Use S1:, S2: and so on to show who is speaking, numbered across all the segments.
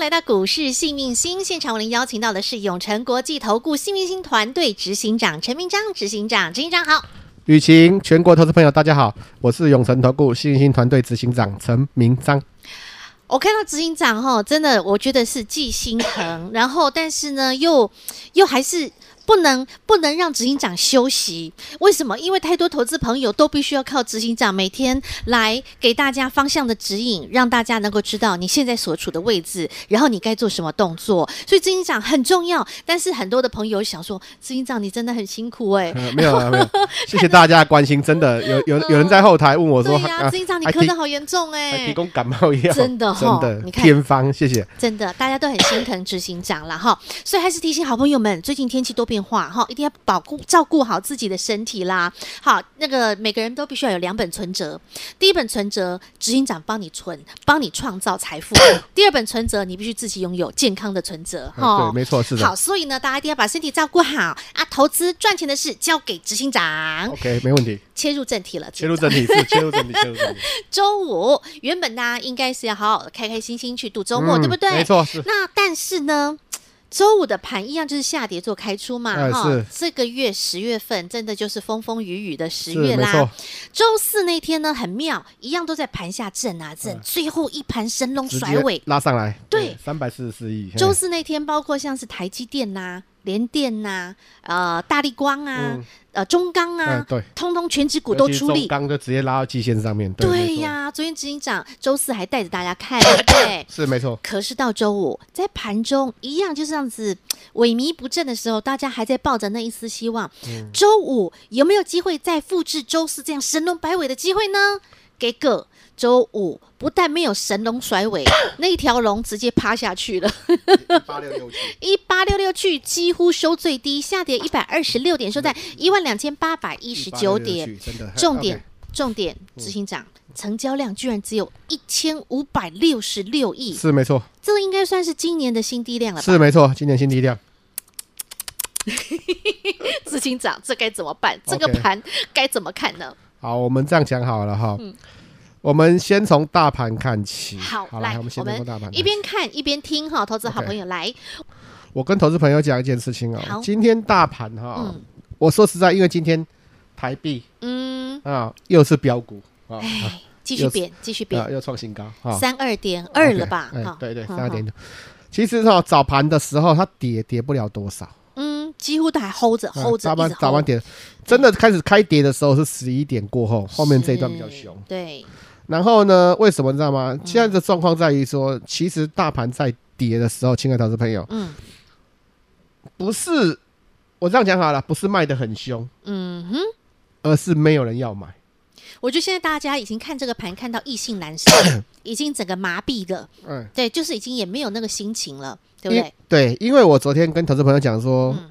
S1: 来到股市幸运星现场，我们邀请到的是永诚国际投顾幸运星团队执行长陈明章执行长，执行长好。
S2: 雨晴，全国投资朋友大家好，我是永诚投顾幸运星团队执行长陈明章。
S1: 我看到执行长哈，真的我觉得是既心疼，然后但是呢，又又还是。不能不能让执行长休息，为什么？因为太多投资朋友都必须要靠执行长每天来给大家方向的指引，让大家能够知道你现在所处的位置，然后你该做什么动作。所以执行长很重要。但是很多的朋友想说，执行长你真的很辛苦哎、欸
S2: 嗯。没有啊，没有。谢谢大家的关心，真的 有有有人在后台问我说，
S1: 对呀、啊，执行长你咳得好严重哎、欸，
S2: 提供感冒药，
S1: 真的哈，
S2: 真的，
S1: 你看
S2: 偏方，谢谢。
S1: 真的，大家都很心疼执行长了哈，所以还是提醒好朋友们，最近天气多变。话哈，一定要保护照顾好自己的身体啦。好，那个每个人都必须要有两本存折。第一本存折，执行长帮你存，帮你创造财富。第二本存折，你必须自己拥有健康的存折。哈，
S2: 对，没错，是的。
S1: 好，所以呢，大家一定要把身体照顾好啊。投资赚钱的事交给执行长。
S2: OK，没问题。
S1: 切入正题了，
S2: 切入正题是切入正题，切入正题。
S1: 周五原本呢，应该是要好好的开开心心去度周末，嗯、对不对？
S2: 没错，是。
S1: 那但是呢？周五的盘一样就是下跌做开出嘛，哈、哎，这个月十月份真的就是风风雨雨的十月啦。周四那天呢很妙，一样都在盘下震啊震，嗯、最后一盘神龙甩尾
S2: 拉上来，
S1: 对，
S2: 三百四十四亿。
S1: 周四那天包括像是台积电呐、啊。联电呐、啊，呃，大力光啊，嗯、呃，中钢啊、嗯，对，通通全指股都出力，
S2: 中钢就直接拉到季线上面。对，
S1: 对呀，昨天执行长周四还带着大家看，对不对？
S2: 是没错。
S1: 可是到周五，在盘中一样就是这样子萎靡不振的时候，大家还在抱着那一丝希望。周、嗯、五有没有机会再复制周四这样神龙摆尾的机会呢？给个。周五不但没有神龙甩尾，那条龙直接趴下去了。
S2: 一八六六去，
S1: 一八六六去，几乎收最低，下跌一百二十六点，收在一万两千八百一十九点。重点，重点，执行长，成交量居然只有一千五百六十六亿，
S2: 是没错。
S1: 这应该算是今年的新低量了吧？
S2: 是没错，今年新低量。
S1: 执行长，这该怎么办？这个盘该怎么看呢？
S2: 好，我们这样讲好了哈。嗯我们先从大盘看起。
S1: 好，
S2: 好
S1: 来，
S2: 我们先从大盘
S1: 一边看一边听哈，投资好朋友来。
S2: 我跟投资朋友讲一件事情哦，今天大盘哈，我说实在，因为今天台币嗯啊又是标股啊，
S1: 继续贬，继续贬，
S2: 又创新高，
S1: 三二点二了吧？
S2: 对对，三二点二。其实哈，早盘的时候它跌跌不了多少，
S1: 嗯，几乎都还 hold 着 hold 着。
S2: 早盘早盘跌，真的开始开跌的时候是十一点过后，后面这一段比较凶。对。然后呢？为什么你知道吗？现在的状况在于说，嗯、其实大盘在跌的时候，亲爱的投资朋友，嗯，不是我这样讲好了，不是卖的很凶，嗯哼，而是没有人要买。
S1: 我觉得现在大家已经看这个盘看到意兴阑珊，已经整个麻痹了。嗯，对，就是已经也没有那个心情了，对不对？
S2: 对，因为我昨天跟投资朋友讲说，嗯、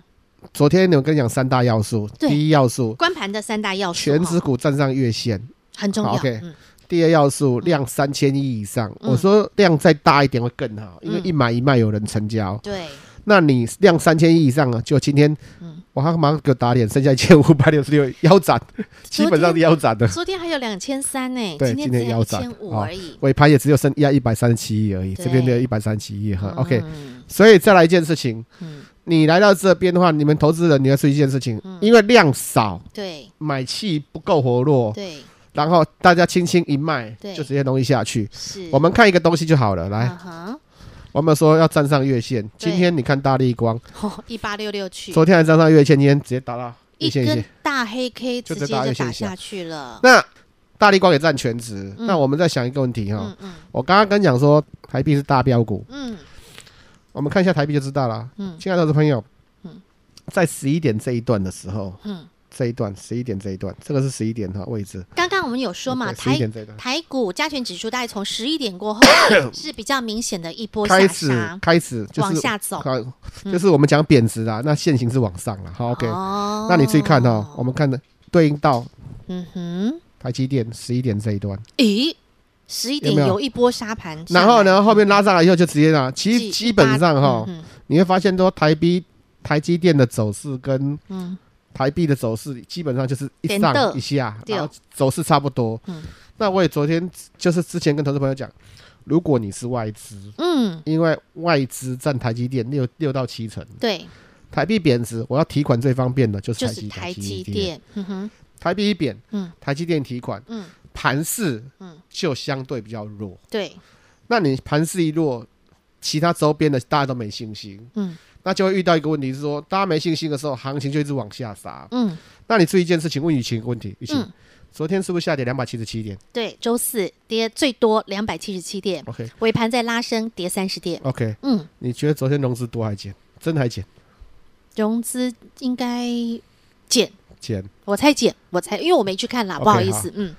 S2: 昨天我跟你讲三大要素，第一要素，
S1: 关盘的三大要素，
S2: 权值股站上月线
S1: 很重要。
S2: OK。嗯第二要素量三千亿以上，嗯、我说量再大一点会更好，嗯、因为一买一卖有人成交。对，那你量三千亿以上啊，就今天，嗯、我还马上给我打脸，剩下一千五百六十六腰斩，基本上是腰斩的。
S1: 昨天还有两千三呢，
S2: 对，今天腰斩，一千五而已。尾盘也只有剩压一百三十七亿而已，这边的一百三十七亿哈。嗯、OK，所以再来一件事情，嗯、你来到这边的话，你们投资人你要注意一件事情，嗯、因为量少，对，买气不够活络，对。然后大家轻轻一卖，就直接容易下去。是，我们看一个东西就好了。来，我们说要站上月线。今天你看大力光，
S1: 一八六六去。
S2: 昨天还站上月线，今天直接打到
S1: 一根大黑 K，直接就打下去了。
S2: 那大力光也占全值。那我们再想一个问题哈，我刚刚跟你讲说台币是大标股。嗯，我们看一下台币就知道了。嗯，亲爱的朋友，在十一点这一段的时候，嗯。这一段十一点这一段，这个是十一点的位置。
S1: 刚刚我们有说嘛，台台股加权指数大概从十一点过后 是比较明显的一波开始，
S2: 开始就是
S1: 往下走，
S2: 就是我们讲贬值啦，那线型是往上了。好，OK，那你自己看哦，我们看的对应到，嗯哼，台积电十一点这一段，
S1: 咦，十一点有一波沙盘，
S2: 然后呢后面拉上来以后就直接拿，其实基本上哈，你会发现说台币。台积电的走势跟台币的走势基本上就是一上一下，然后走势差不多。那我也昨天就是之前跟投资朋友讲，如果你是外资，嗯，因为外资占台积电六六到七成，
S1: 对，
S2: 台币贬值，我要提款最方便的就是台积
S1: 台积电，嗯哼，
S2: 台币一贬，嗯，台积电提款，嗯，盘势，嗯，就相对比较弱，
S1: 对，
S2: 那你盘势一弱，其他周边的大家都没信心，嗯。那就会遇到一个问题，是说大家没信心的时候，行情就一直往下杀。嗯，那你注意一件事情，问雨晴一个问题，雨晴，嗯、昨天是不是下跌两百七十七点？
S1: 对，周四跌最多两百七十七点。OK，尾盘在拉升，跌三十点。
S2: OK，嗯，你觉得昨天融资多还减？真的还减？
S1: 融资应该减
S2: 减，
S1: 我猜减，我猜，因为我没去看啦，不好意思。嗯，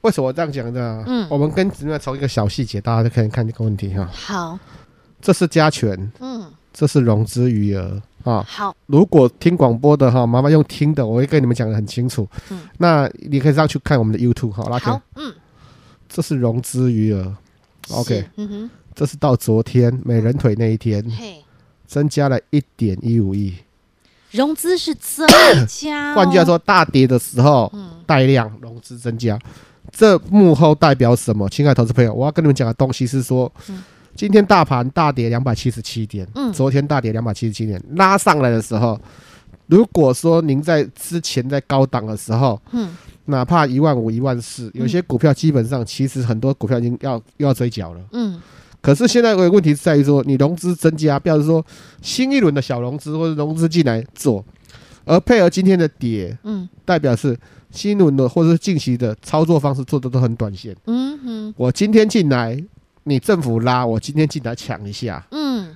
S2: 为什么我这样讲呢？嗯，我们跟另外从一个小细节，大家就可以看这个问题哈。
S1: 好，
S2: 这是加权。嗯。这是融资余额啊。
S1: 好，
S2: 如果听广播的哈，麻烦用听的，我会跟你们讲的很清楚。嗯，那你可以上去看我们的 YouTube 哈。拉好，嗯，这是融资余额。OK，嗯哼，这是到昨天美人腿那一天，嘿，增加了一点一五亿。
S1: 融资是增加，
S2: 换句话说，大跌的时候，带量融资增加，这幕后代表什么？亲爱的投资朋友，我要跟你们讲的东西是说。今天大盘大跌两百七十七点，嗯，昨天大跌两百七十七点，拉上来的时候，如果说您在之前在高档的时候，嗯，哪怕一万五、一万四，有些股票基本上其实很多股票已经要又要追缴了，嗯，可是现在有个问题是在于说，你融资增加，表示说新一轮的小融资或者融资进来做，而配合今天的跌，嗯，代表是新一轮的或者是近期的操作方式做的都很短线，嗯哼，我今天进来。你政府拉我今天进来抢一下，嗯，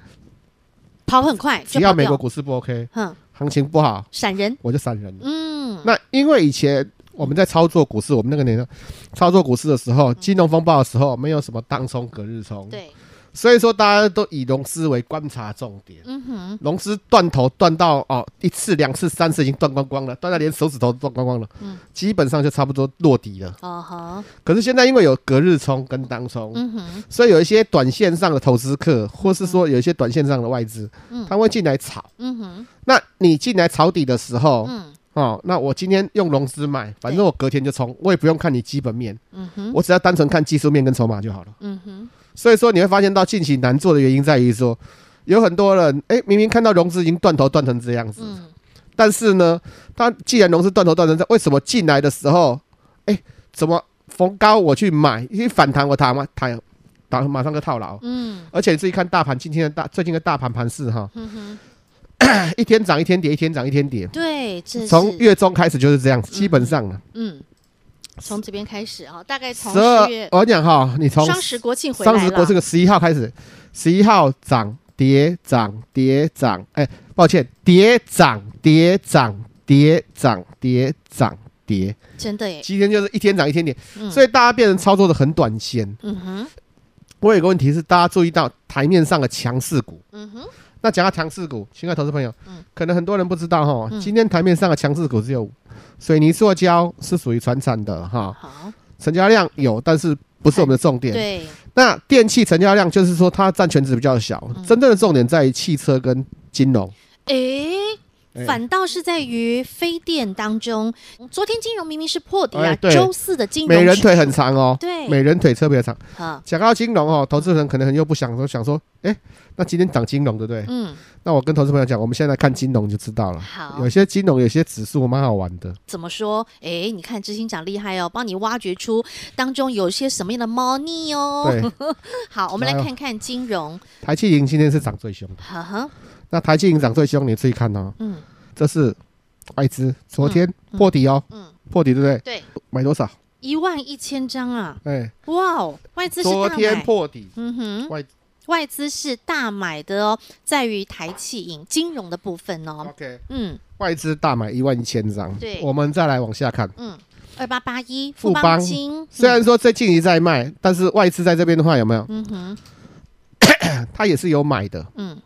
S1: 跑很快，
S2: 只要美国股市不 OK，嗯，行情不好，
S1: 闪人，
S2: 我就闪人，嗯，那因为以前我们在操作股市，我们那个年代操作股市的时候，金融风暴的时候，没有什么当冲隔日冲，
S1: 对。
S2: 所以说，大家都以融资为观察重点。嗯哼，融资断头断到哦，一次、两次、三次已经断光光了，断到连手指头都断光光了。嗯，基本上就差不多落底了。哦哈。可是现在因为有隔日冲跟当冲，嗯哼，所以有一些短线上的投资客，或是说有一些短线上的外资，嗯，他会进来炒。嗯哼。那你进来抄底的时候，嗯，哦，那我今天用融资买，反正我隔天就冲，我也不用看你基本面。嗯哼。我只要单纯看技术面跟筹码就好了。嗯哼。所以说你会发现到近期难做的原因在于说，有很多人哎，明明看到融资已经断头断成这样子，但是呢，他既然融资断头断成这样，为什么进来的时候，哎，怎么逢高我去买，一反弹我弹嘛弹，打马上就套牢。嗯，而且你自己看大盘今天的大最近的大盘盘势哈，一天涨一天跌，一天涨一天跌。
S1: 对，
S2: 从月中开始就是这样子，基本上了。嗯。
S1: 从这边开始啊，大概从十月，
S2: 我讲哈，你从
S1: 双十国庆回来，
S2: 双十国庆个十一号开始，十一号涨跌涨跌涨，哎，抱歉，跌涨跌涨跌涨跌涨跌，
S1: 真的耶，
S2: 今天就是一天涨一天跌，所以大家变成操作的很短线。嗯哼，我有个问题是，大家注意到台面上的强势股。嗯哼，那讲到强势股，亲爱的投资朋友，嗯，可能很多人不知道哈，今天台面上的强势股只有。水泥塑胶是属于传产的哈，好，成交量有，但是不是我们的重点。对，那电器成交量就是说它占全值比较小，真正的重点在于汽车跟金融。
S1: 诶。反倒是在于非电当中，昨天金融明明是破底啊，周四的金融
S2: 美人腿很长哦，
S1: 对，
S2: 美人腿特别长。好，讲到金融哦，投资人可能又不想说，想说，哎，那今天涨金融对不对？嗯，那我跟投资朋友讲，我们现在看金融就知道了。好，有些金融有些指数蛮好玩的。
S1: 怎么说？哎，你看执行长厉害哦，帮你挖掘出当中有些什么样的猫腻哦。对，好，我们来看看金融。
S2: 台气银今天是涨最凶的。呵呵。那台积银涨最凶，你自己看哦。嗯，这是外资昨天破底哦。嗯，破底对不对？对。买多少？
S1: 一万一千张啊！哎，哇哦，外资是
S2: 昨天破底。
S1: 嗯哼，外外资是大买的哦，在于台企银金融的部分哦。
S2: OK，嗯，外资大买一万一千张。
S1: 对，
S2: 我们再来往下看。
S1: 嗯，二八八一
S2: 富邦金，虽然说最近一在卖，但是外资在这边的话有没有？嗯哼，他也是有买的。嗯，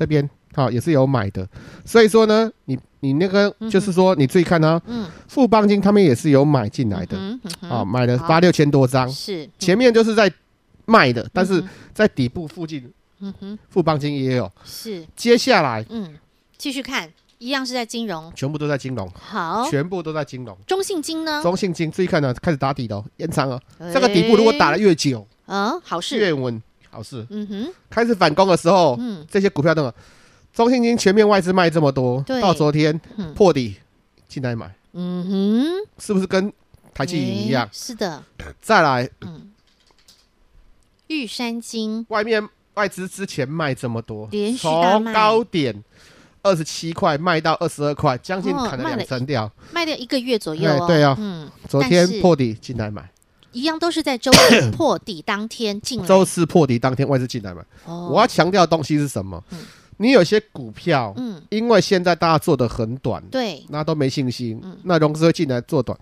S2: 这边好也是有买的，所以说呢，你你那个就是说你注意看啊，嗯，富邦金他们也是有买进来的，啊，买了八六千多张，是。前面就是在卖的，但是在底部附近。嗯哼，富邦金也有，是。接下来，嗯，
S1: 继续看，一样是在金融，
S2: 全部都在金融，
S1: 好，
S2: 全部都在金融。
S1: 中信金呢？
S2: 中信金，注意看呢，开始打底了，延长了，这个底部如果打的越久，
S1: 嗯，好事，
S2: 越稳，好事。嗯哼，开始反攻的时候，嗯，这些股票都，中信金全面外资卖这么多，到昨天破底进来买，嗯哼，是不是跟台积电一样？
S1: 是的，
S2: 再来，
S1: 嗯，玉山金。
S2: 外面。外资之前卖这么多，从高点二十七块卖到二十二块，将近砍了两成掉，
S1: 卖掉一个月左右。
S2: 对啊，嗯，昨天破底进来买，
S1: 一样都是在周四破底当天进来。
S2: 周四破底当天外资进来买。我要强调的东西是什么？你有些股票，嗯，因为现在大家做的很短，对，那都没信心，那融资会进来做短。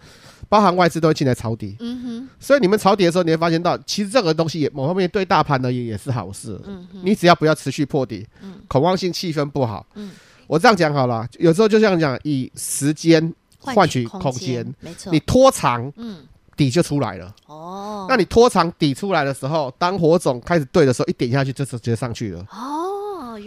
S2: 包含外资都会进来抄底，嗯哼，所以你们抄底的时候，你会发现到，其实这个东西也某方面对大盘而言也是好事，嗯，你只要不要持续破底，嗯，恐慌性气氛不好，嗯，我这样讲好了，有时候就像讲以时间换取空间，没错，你拖长，嗯，底就出来了，哦，那你拖长底出来的时候，当火种开始对的时候，一点下去就直接上去了，哦。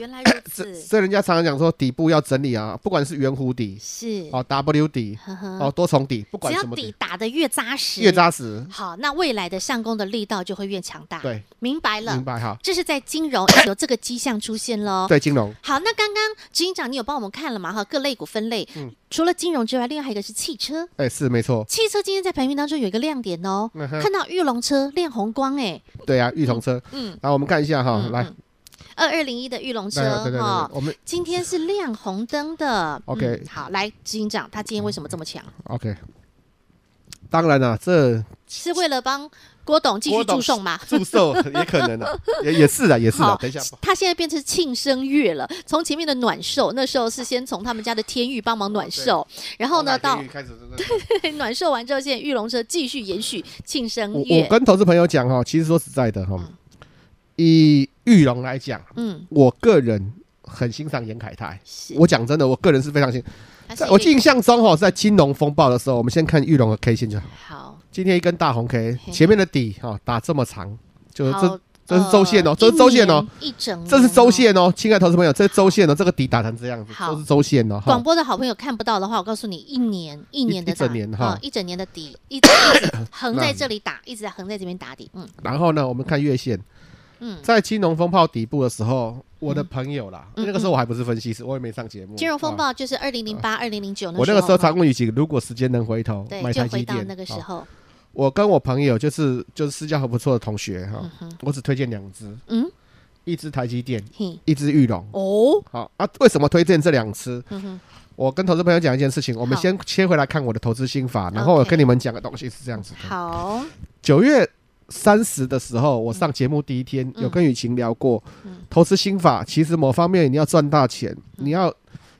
S1: 原来如此，
S2: 所以人家常常讲说底部要整理啊，不管是圆弧底是哦 W 底哦多重底，不管什么
S1: 底打得越扎实，
S2: 越扎实，
S1: 好，那未来的上攻的力道就会越强大。
S2: 对，
S1: 明白了，
S2: 明白哈。
S1: 这是在金融 有这个迹象出现喽。
S2: 对，金融。
S1: 好，那刚刚执行长你有帮我们看了吗？哈，各类股分类，嗯，除了金融之外，另外还有一个是汽车。
S2: 哎，是没错。
S1: 汽车今天在盘面当中有一个亮点哦，看到裕隆车亮红光，哎，对
S2: 啊，裕隆车，嗯，然后我们看一下哈，来。
S1: 二二零一的玉龙车哈，我们今天是亮红灯的。OK，好，来执行长，他今天为什么这么强
S2: ？OK，当然了，这
S1: 是为了帮郭董继续祝寿嘛？
S2: 祝寿也可能啊，也也是的，也是的。等一下，
S1: 他现在变成庆生月了。从前面的暖寿，那时候是先从他们家的天域帮忙暖寿，然后呢到 对暖寿完之后，现在玉龙车继续延续庆生月。
S2: 我跟投资朋友讲哈，其实说实在的哈。以裕隆来讲，嗯，我个人很欣赏严凯泰。我讲真的，我个人是非常欣。在我印象中哈，在金融风暴的时候，我们先看玉龙的 K 线就好。好，今天一根大红 K，前面的底哈打这么长，就是这这是周线哦，这是周线哦，一整这是周线哦，亲爱的投资朋友，这是周线哦，这个底打成这样子，都是周线哦。
S1: 广播的好朋友看不到的话，我告诉你，一年一年的
S2: 一整年哈，
S1: 一整年的底一直一直横 在这里打，一直在横在这边打底。嗯，
S2: 然后呢，我们看月线。在金融风暴底部的时候，我的朋友啦，那个时候我还不是分析师，我也没上节目。
S1: 金融风暴就是二零零八、二零零九
S2: 我那个时候常问雨琦，如果时间能回头买台积电，
S1: 那个时候，
S2: 我跟我朋友就是就是私交很不错的同学哈，我只推荐两只，嗯，一只台积电，一只裕隆。哦，好啊，为什么推荐这两只？我跟投资朋友讲一件事情，我们先切回来看我的投资心法，然后我跟你们讲的东西是这样子的。好，九月。三十的时候，我上节目第一天有跟雨晴聊过，投资心法。其实某方面你要赚大钱，你要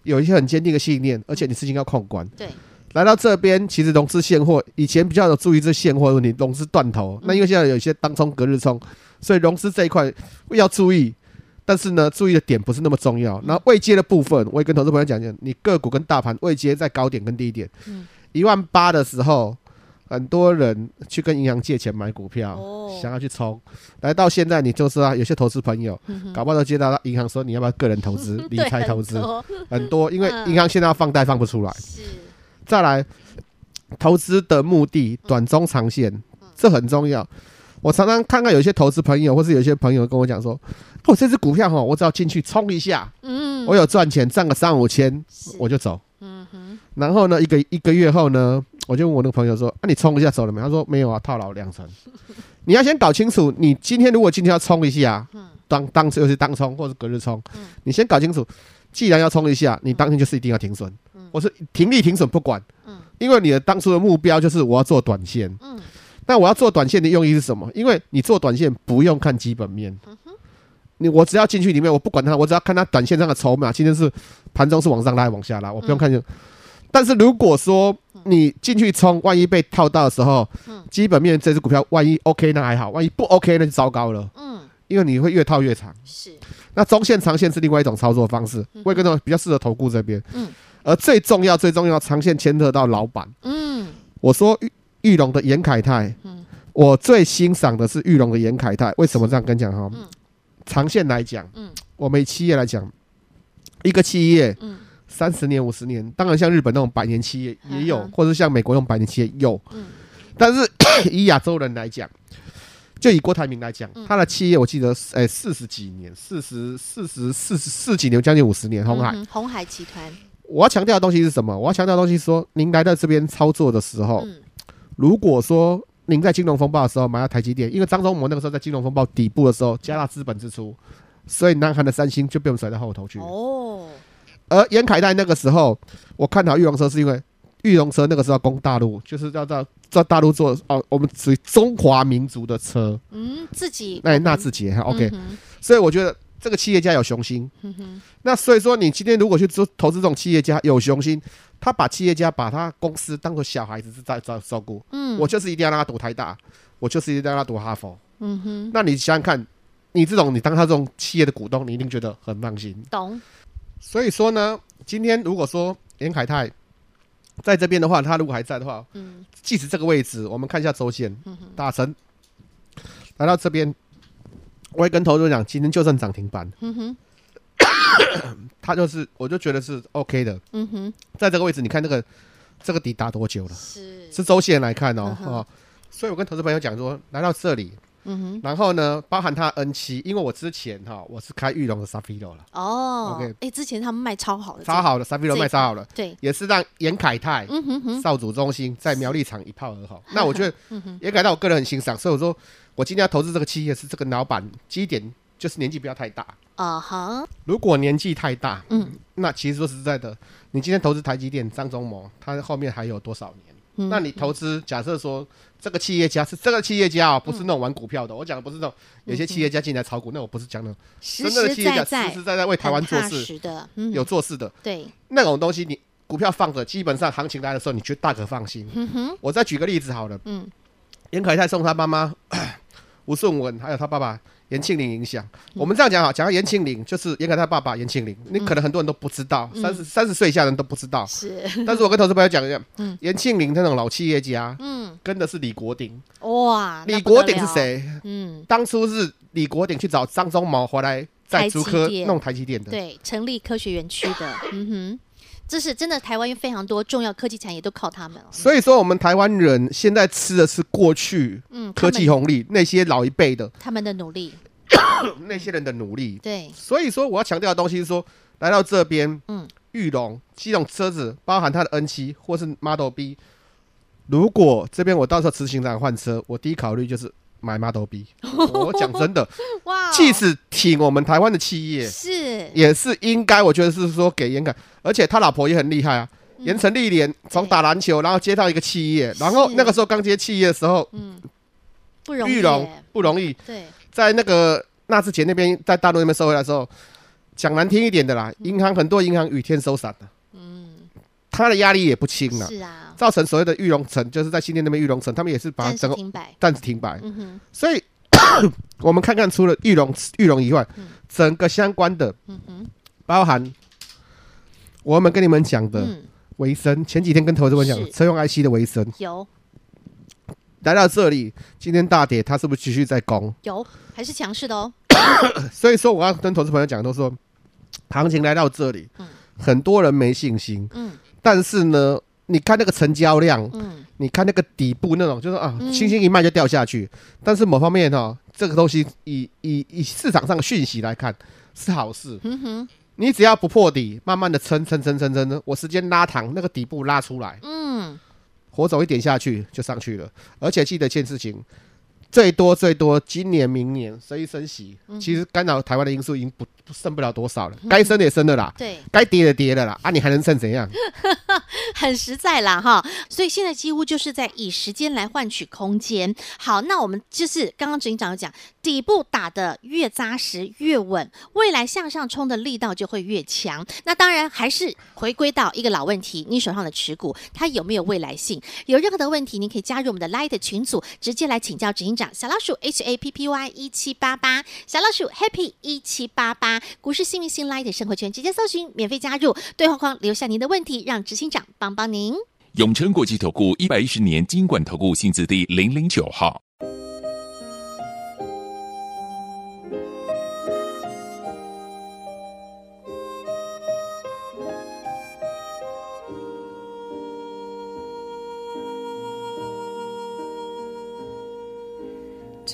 S2: 有一些很坚定的信念，而且你资金要控管。对，来到这边，其实融资现货以前比较有注意这现货问题，融资断头。那因为现在有一些当冲、隔日冲，所以融资这一块要注意。但是呢，注意的点不是那么重要。那未接的部分，我也跟投资朋友讲讲，你个股跟大盘未接在高点跟低点，一万八的时候。很多人去跟银行借钱买股票，想要去冲，来到现在你就是啊，有些投资朋友搞不好都接到银行说，你要不要个人投资、理财投资？很多，因为银行现在要放贷放不出来。再来，投资的目的短中长线，这很重要。我常常看看有些投资朋友，或是有些朋友跟我讲说，我这只股票哈，我只要进去冲一下，嗯。我有赚钱，赚个三五千，我就走。然后呢，一个一个月后呢，我就问我那个朋友说：“啊，你冲一下走了没？”他说：“没有啊，套牢两成。”你要先搞清楚，你今天如果今天要冲一下，当当时又是当冲或者隔日冲，你先搞清楚，既然要冲一下，你当天就是一定要停损。我是停利停损不管，因为你的当初的目标就是我要做短线。那我要做短线的用意是什么？因为你做短线不用看基本面。你我只要进去里面，我不管它，我只要看它短线上的筹码，今天是盘中是往上拉还往下拉，我不用看见。嗯、但是如果说你进去冲，万一被套到的时候，嗯、基本面这只股票万一 OK 那还好，万一不 OK 那就糟糕了。嗯，因为你会越套越长。是。那中线、长线是另外一种操作方式，会跟那种比较适合投顾这边。嗯。而最重要、最重要，长线牵扯到老板。嗯。我说玉玉龙的严凯泰。嗯。我最欣赏的是玉龙的严凯泰，为什么这样跟你讲哈？嗯。长线来讲，嗯，我们以企业来讲，一个企业，嗯，三十年、五十年，当然像日本那种百年企业也有，或者像美国那种百年企业有，嗯。但是 以亚洲人来讲，就以郭台铭来讲，嗯、他的企业我记得，哎，四十几年，四十四十四十四几年，将近五十年。红海，
S1: 嗯、鸿海集团。
S2: 我要强调的东西是什么？我要强调的东西是说，您来到这边操作的时候，嗯、如果说您在金融风暴的时候买到台积电，因为张忠谋那个时候在金融风暴底部的时候加大资本支出，所以南韩的三星就被我们甩到后头去。哦。而严凯泰那个时候，我看好玉龙车是因为。玉龙车那个时候要攻大陆，就是要到在大陆做哦，我们属于中华民族的车。嗯，
S1: 自己
S2: 那纳智捷哈，OK、嗯。所以我觉得这个企业家有雄心。嗯哼。那所以说，你今天如果去做投资这种企业家有雄心，他把企业家把他公司当做小孩子是在在照顾。嗯。我就是一定要让他读台大，我就是一定要让他读哈佛。嗯哼。那你想想看，你这种你当他这种企业的股东，你一定觉得很放心。懂。所以说呢，今天如果说严凯泰。在这边的话，他如果还在的话，嗯，即使这个位置，我们看一下周线，嗯哼，大成来到这边，我会跟投资人讲，今天就算涨停板，嗯哼，他就是，我就觉得是 OK 的，嗯哼，在这个位置，你看那个这个底打多久了？是是周线来看哦，哦，所以我跟投资朋友讲说，来到这里。嗯哼，然后呢，包含它 N 七，因为我之前哈，我是开玉龙的 Safilo 了。哦，OK，哎，之前他们卖超好的，超好的 Safilo 卖超好了，对，也是让严凯泰，嗯哼哼，少主中心在苗栗厂一炮而红。那我觉得，严凯泰我个人很欣赏，所以我说我今天要投资这个企业是这个老板基点就是年纪不要太大。啊哈，如果年纪太大，嗯，那其实说实在的，你今天投资台积电张忠谋，他后面还有多少年？那你投资，假设说这个企业家是这个企业家啊，不是那种玩股票的。我讲的不是那种有些企业家进来炒股，那我不是讲那种，真正的企业家实实在在为台湾做事的，有做事的。对，那种东西你股票放着，基本上行情来的时候，你就大可放心。我再举个例子好了，嗯，严凯泰送他妈妈吴顺文，还有他爸爸。严庆林影响，我们这样讲哈，讲到严庆林，就是严凯他爸爸严庆林，你可能很多人都不知道，三十三十岁以下人都不知道。是，但是我跟投资朋友讲一下，严庆林那种老企业家，嗯，跟的是李国鼎。哇，李国鼎是谁？嗯，当初是李国鼎去找张忠谋回来，在竹科弄台积电的，对，成立科学园区的。嗯哼。这是真的，台湾有非常多重要科技产业都靠他们了。所以说，我们台湾人现在吃的是过去嗯科技红利，那些老一辈的他们的努力，那些人的努力。对，所以说我要强调的东西是说，来到这边，嗯，裕隆机动车子，包含它的 N 七或是 Model B，如果这边我到时候执行长换车，我第一考虑就是。买 Model B，我讲真的，哇，即使挺我们台湾的企业，是。也是应该，我觉得是说给严凯，而且他老婆也很厉害啊，严成历练从打篮球，然后接到一个企业，然后那个时候刚接企业的时候，嗯，不容易，裕隆不容易，对，在那个纳智捷那边，在大陆那边收回来的时候，讲难听一点的啦，银行很多银行雨天收伞的，嗯，他的压力也不轻了，是啊。造成所谓的玉龙城，就是在新店那边玉龙城，他们也是把整个暂时停摆。嗯哼，所以 我们看看，除了玉龙玉龙以外，嗯、整个相关的，嗯哼，包含我们跟你们讲的维生，嗯、前几天跟投资人讲是。车用 IC 的维生，有。来到这里，今天大跌，它是不是继续在攻？有，还是强势的哦。所以说，我要跟投资朋友讲，都说行情来到这里，嗯、很多人没信心，嗯，但是呢。你看那个成交量，嗯，你看那个底部那种，就是啊，轻轻一卖就掉下去。但是某方面哈，这个东西以以以市场上的讯息来看是好事。嗯哼，你只要不破底，慢慢的撑撑撑撑撑，我时间拉长，那个底部拉出来，嗯，活走一点下去就上去了。而且记得一件事情，最多最多今年明年升一升息，其实干扰台湾的因素已经不剩不了多少了，该升的也升了啦，
S1: 对，
S2: 该跌的跌了啦，啊，你还能剩怎样？
S1: 很实在啦哈，所以现在几乎就是在以时间来换取空间。好，那我们就是刚刚执行长有讲，底部打得越扎实越稳，未来向上冲的力道就会越强。那当然还是回归到一个老问题，你手上的持股它有没有未来性？有任何的问题，你可以加入我们的 Light 群组，直接来请教执行长小老鼠 H A P P Y 一七八八，小老鼠 Happy 一七八八，股市幸运星 Light 生活圈直接搜寻，免费加入，对话框留下您的问题，让执行长。帮帮您！
S3: 永诚国际投顾一百一十年金管投顾薪资第零零九号。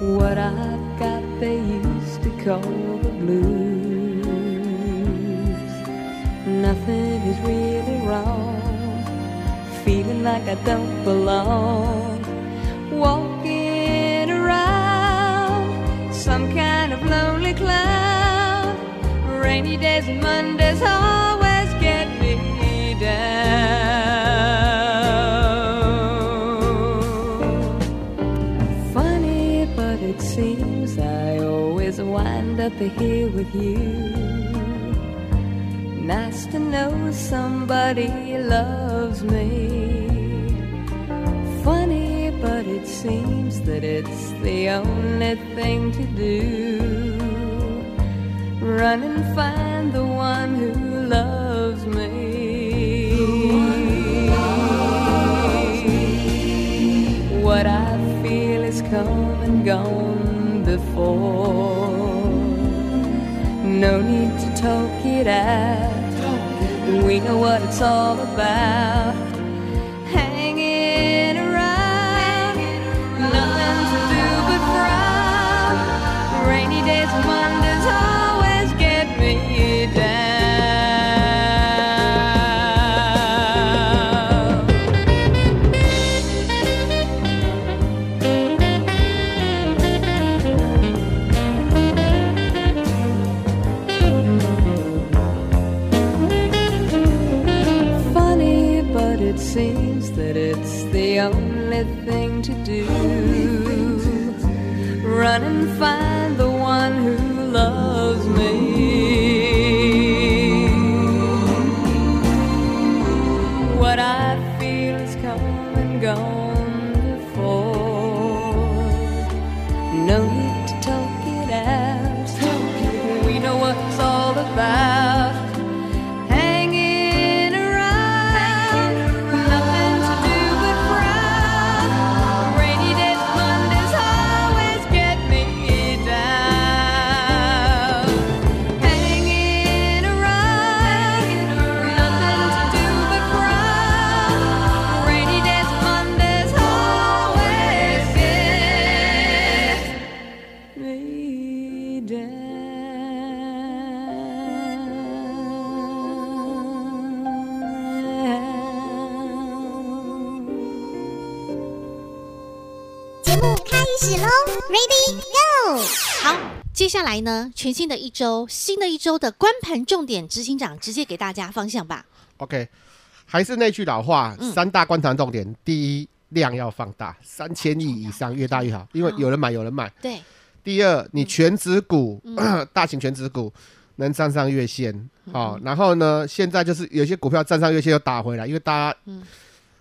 S3: What I've got they used to call the blues nothing is really wrong. Feeling like I don't belong. Walking around some kind of lonely cloud. Rainy days and Mondays always get me down. Up here with you nice to know somebody loves me. Funny, but it seems that it's the only thing to do. Run and find the one who it's all about. And find.
S1: Ready go！好，接下来呢，全新的一周，新的一周的关盘重点，执行长直接给大家方向吧。
S2: OK，还是那句老话，嗯、三大观盘重点：第一，量要放大，三千亿以上，越大越好，因为有人买，有人买。
S1: 对。
S2: 第二，你全职股，嗯、大型全职股能站上月线，好、嗯哦，然后呢，现在就是有些股票站上月线又打回来，因为大家。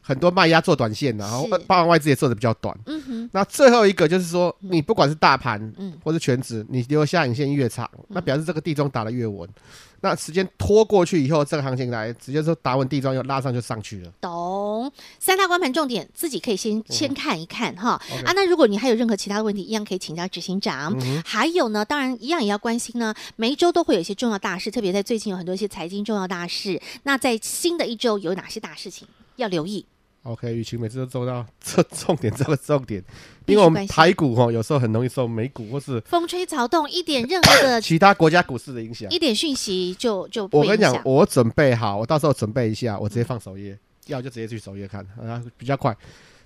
S2: 嗯很多卖压做短线的，然后包含外资也做的比较短。
S1: 嗯哼。
S2: 那最后一个就是说，你不管是大盘，嗯，或是全指，你留下影线越长，那表示这个地中打得越稳。那时间拖过去以后，这个行情来直接说打稳地庄又拉上就上去了。
S1: 懂，三大关盘重点自己可以先先看一看哈。
S2: 嗯、
S1: 啊，那如果你还有任何其他的问题，一样可以请教执行长。嗯、还有呢，当然一样也要关心呢。每一周都会有一些重要大事，特别在最近有很多一些财经重要大事。那在新的一周有哪些大事情要留意
S2: ？OK，雨晴每次都做到 这重点，这个重点，因为我们台股哈有时候很容易受美股或是
S1: 风吹草动，一点任何的
S2: 其他国家股市的影响，
S1: 一点讯息就就
S2: 我跟你讲，我准备好，我到时候准备一下，我直接放首页，要就直接去首页看，啊，比较快，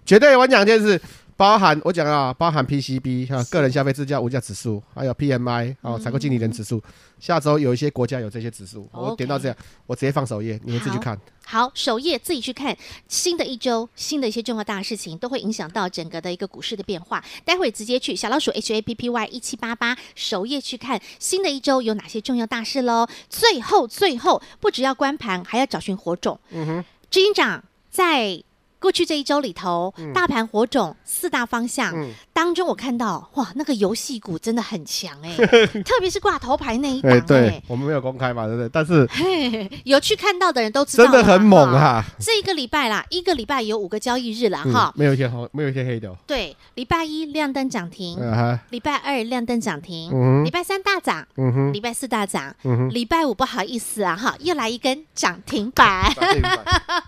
S2: 绝对我讲一件事。包含我讲啊，包含 PCB 哈，个人消费支价物价指数，还有 PMI 啊，采购经理人指数。下周有一些国家有这些指数，我点到这样，我直接放首页，你们自己去看。
S1: 好，首页自己去看。新的一周，新的一些重要大事情都会影响到整个的一个股市的变化。待会直接去小老鼠 H A P P Y 一七八八首页去看新的一周有哪些重要大事喽。最后，最后不只要关盘，还要找寻火种。嗯哼，执行长在。过去这一周里头，嗯、大盘火种四大方向、嗯、当中，我看到哇，那个游戏股真的很强哎、欸，特别是挂头牌那一档、欸。
S2: 对，我们没有公开嘛，对不对？但是
S1: 有去看到的人都知道，
S2: 真的很猛啊！
S1: 这一个礼拜啦，一个礼拜有五个交易日了哈、
S2: 嗯，没有一天红，没有一天黑的。
S1: 对，礼拜一亮灯涨停，礼、
S2: 啊、
S1: 拜二亮灯涨停，礼、
S2: 嗯、
S1: 拜三大涨，礼、嗯、拜四大涨，礼、嗯、拜五不好意思啊哈，又来一根涨停板，停板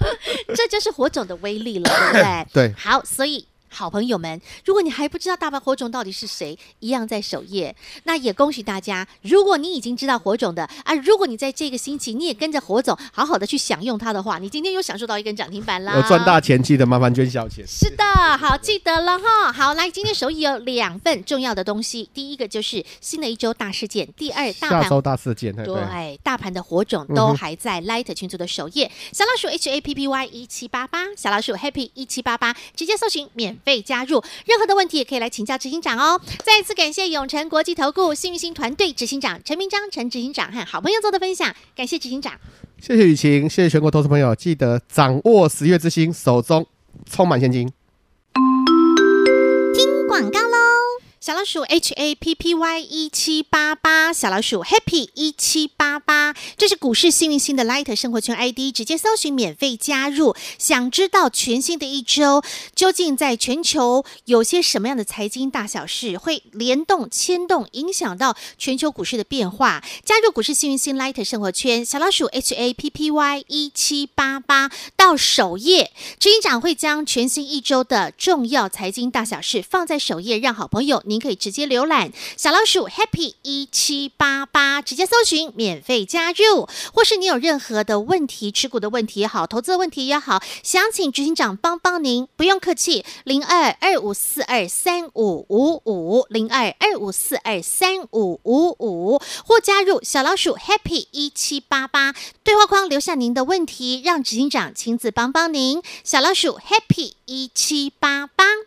S1: 这就是火种的威力了，对不对？
S2: 对，
S1: 好，所以。好朋友们，如果你还不知道大盘火种到底是谁，一样在首页。那也恭喜大家，如果你已经知道火种的啊，如果你在这个星期你也跟着火种好好的去享用它的话，你今天又享受到一根涨停板啦。
S2: 有赚大钱，记得麻烦捐小钱。
S1: 是的，好，记得了哈。好，来，今天首页有两份重要的东西，第一个就是新的一周大事件，第二大
S2: 周大事件，对，
S1: 对大盘的火种都还在 Light 群组的首页，小老鼠 H A P P Y 一七八八，小老鼠 Happy 一七八八，直接搜寻免。被加入，任何的问题也可以来请教执行长哦。再一次感谢永诚国际投顾幸运星团队执行长陈明章陈执行长和好朋友做的分享，感谢执行长，
S2: 谢谢雨晴，谢谢全国投资朋友，记得掌握十月之星，手中充满现金。
S1: 听广告喽。小老鼠 H A P P Y 一七八八，小老鼠 Happy 一七八八，这是股市幸运星的 Light 生活圈 ID，直接搜寻免费加入。想知道全新的一周究竟在全球有些什么样的财经大小事会联动牵动，影响到全球股市的变化？加入股市幸运星 Light 生活圈，小老鼠 H A P P Y 一七八八到首页，执行长会将全新一周的重要财经大小事放在首页，让好朋友你您可以直接浏览小老鼠 Happy 一七八八，直接搜寻免费加入，或是你有任何的问题，持股的问题也好，投资的问题也好，想请执行长帮帮您，不用客气，零二二五四二三五五五，零二二五四二三五五五，或加入小老鼠 Happy 一七八八对话框留下您的问题，让执行长亲自帮帮您。小老鼠 Happy 一七八八，